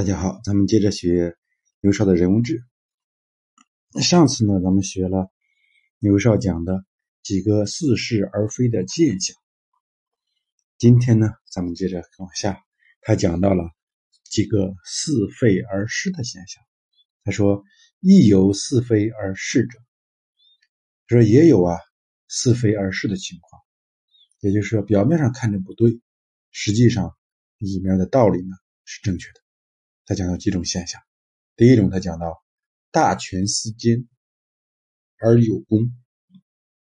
大家好，咱们接着学牛少的人物志。上次呢，咱们学了牛少讲的几个似是而非的现象。今天呢，咱们接着往下，他讲到了几个似非而是的现象。他说：“亦有似非而是者，说也有啊似非而是的情况。也就是说，表面上看着不对，实际上里面的道理呢是正确的。”他讲到几种现象，第一种，他讲到大权似奸而有功，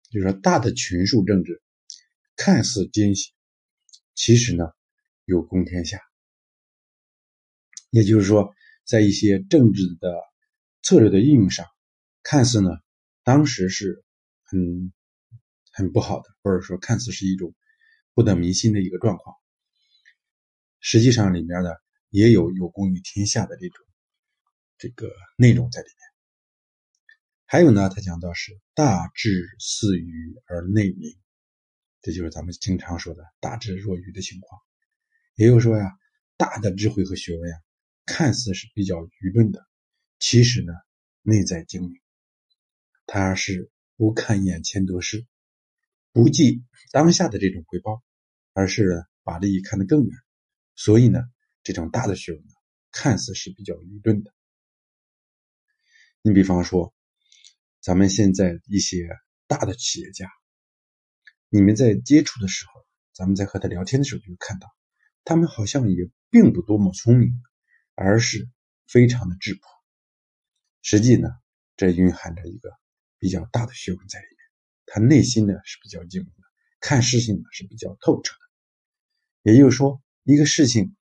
就是说大的权术政治看似奸险，其实呢有功天下。也就是说，在一些政治的策略的应用上，看似呢当时是很很不好的，或者说看似是一种不得民心的一个状况，实际上里面呢。也有有功于天下的这种这个内容在里面。还有呢，他讲到是大智似愚而内明，这就是咱们经常说的大智若愚的情况。也就是说呀，大的智慧和学问呀，看似是比较愚钝的，其实呢，内在精明。他是不看眼前得失，不计当下的这种回报，而是把利益看得更远。所以呢。这种大的学问呢，看似是比较愚钝的。你比方说，咱们现在一些大的企业家，你们在接触的时候，咱们在和他聊天的时候，就会看到，他们好像也并不多么聪明，而是非常的质朴。实际呢，这蕴含着一个比较大的学问在里面。他内心呢是比较精明的，看事情呢是比较透彻的。也就是说，一个事情。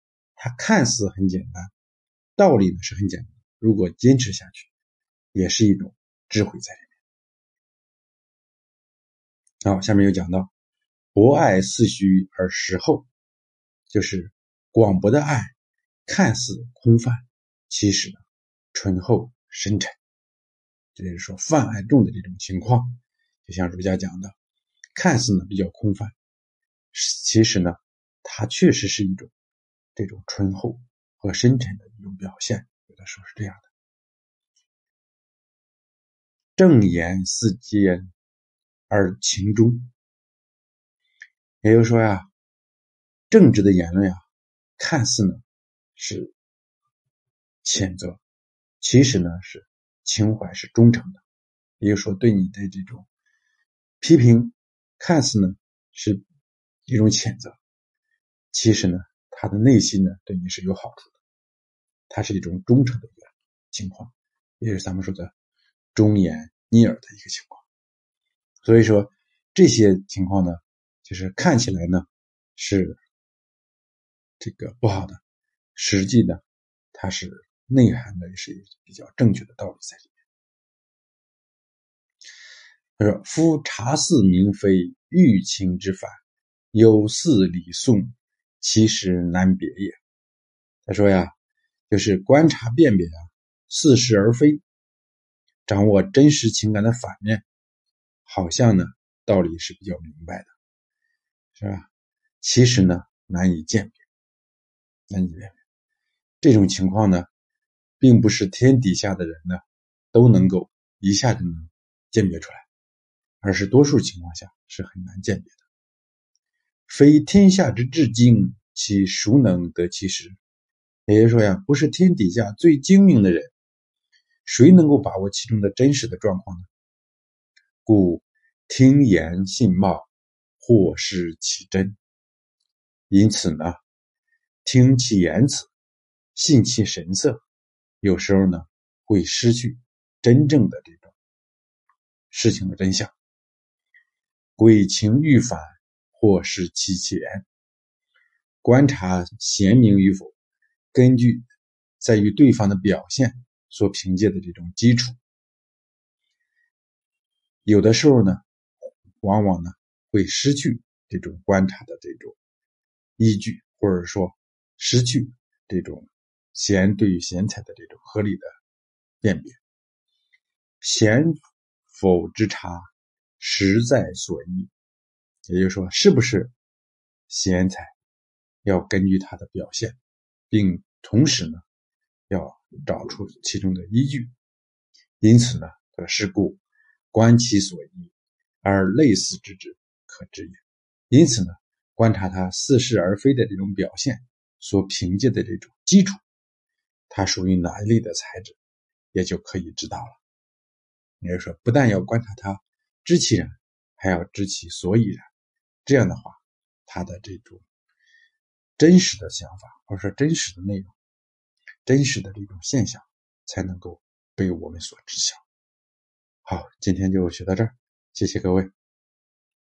它看似很简单，道理呢是很简单。如果坚持下去，也是一种智慧在里面。好，下面又讲到博爱似虚而实厚，就是广博的爱看似空泛，其实呢醇厚深沉。这就是说泛爱重的这种情况。就像儒家讲的，看似呢比较空泛，其实呢它确实是一种。这种醇厚和深沉的一种表现，有的时候是这样的。正言似奸而情中，也就是说呀，正直的言论啊，看似呢是谴责，其实呢是情怀是忠诚的。也就是说，对你的这种批评，看似呢是一种谴责，其实呢。他的内心呢，对你是有好处的，它是一种忠诚的一个情况，也是咱们说的忠言逆耳的一个情况。所以说这些情况呢，就是看起来呢是这个不好的，实际呢它是内涵的是比较正确的道理在里面。他说：“夫察似明非，欲情之反，有似礼颂。”其实难别也。他说呀，就是观察辨别啊，似是而非，掌握真实情感的反面，好像呢道理是比较明白的，是吧？其实呢难以鉴别，难以辨别。这种情况呢，并不是天底下的人呢都能够一下就能鉴别出来，而是多数情况下是很难鉴别的。非天下之至精，其孰能得其实？也就是说呀，不是天底下最精明的人，谁能够把握其中的真实的状况呢？故听言信貌，或失其真。因此呢，听其言辞，信其神色，有时候呢会失去真正的这种事情的真相。鬼情欲反。或是其前，观察贤明与否，根据在于对方的表现所凭借的这种基础，有的时候呢，往往呢会失去这种观察的这种依据，或者说失去这种贤对于贤才的这种合理的辨别。贤否之察，实在所依。也就是说，是不是贤才，要根据他的表现，并同时呢，要找出其中的依据。因此呢，是故观其所依，而类似之之可知也。因此呢，观察他似是而非的这种表现所凭借的这种基础，它属于哪一类的材质，也就可以知道了。也就是说，不但要观察他知其然，还要知其所以然。这样的话，他的这种真实的想法，或者说真实的内容、真实的这种现象，才能够被我们所知晓。好，今天就学到这儿，谢谢各位。